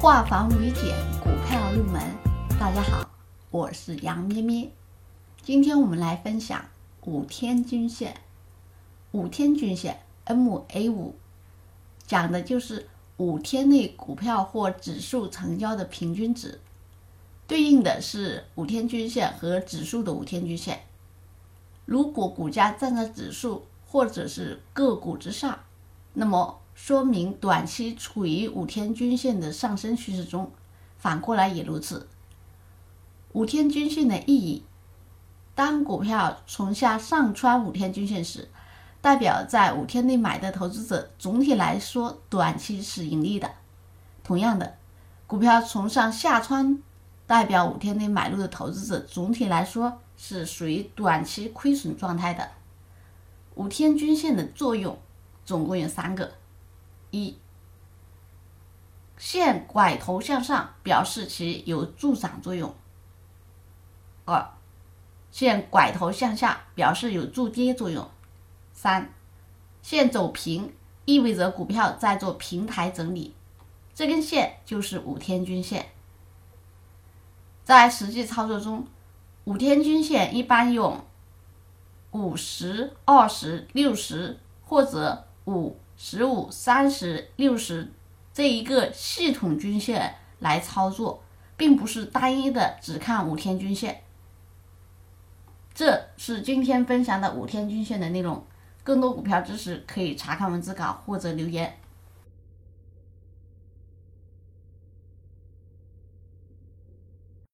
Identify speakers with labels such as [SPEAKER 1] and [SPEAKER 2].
[SPEAKER 1] 化繁为简，股票入门。大家好，我是杨咩咩。今天我们来分享五天均线。五天均线 MA 五讲的就是五天内股票或指数成交的平均值，对应的是五天均线和指数的五天均线。如果股价站在指数或者是个股之上，那么说明短期处于五天均线的上升趋势中，反过来也如此。五天均线的意义，当股票从下上穿五天均线时，代表在五天内买的投资者总体来说短期是盈利的。同样的，股票从上下穿，代表五天内买入的投资者总体来说是属于短期亏损状态的。五天均线的作用总共有三个。一线拐头向上，表示其有助涨作用；二线拐头向下，表示有助跌作用；三线走平，意味着股票在做平台整理。这根线就是五天均线。在实际操作中，五天均线一般用五十、二十、六十或者五。十五、三十、六十这一个系统均线来操作，并不是单一的只看五天均线。这是今天分享的五天均线的内容。更多股票知识可以查看文字稿或者留言。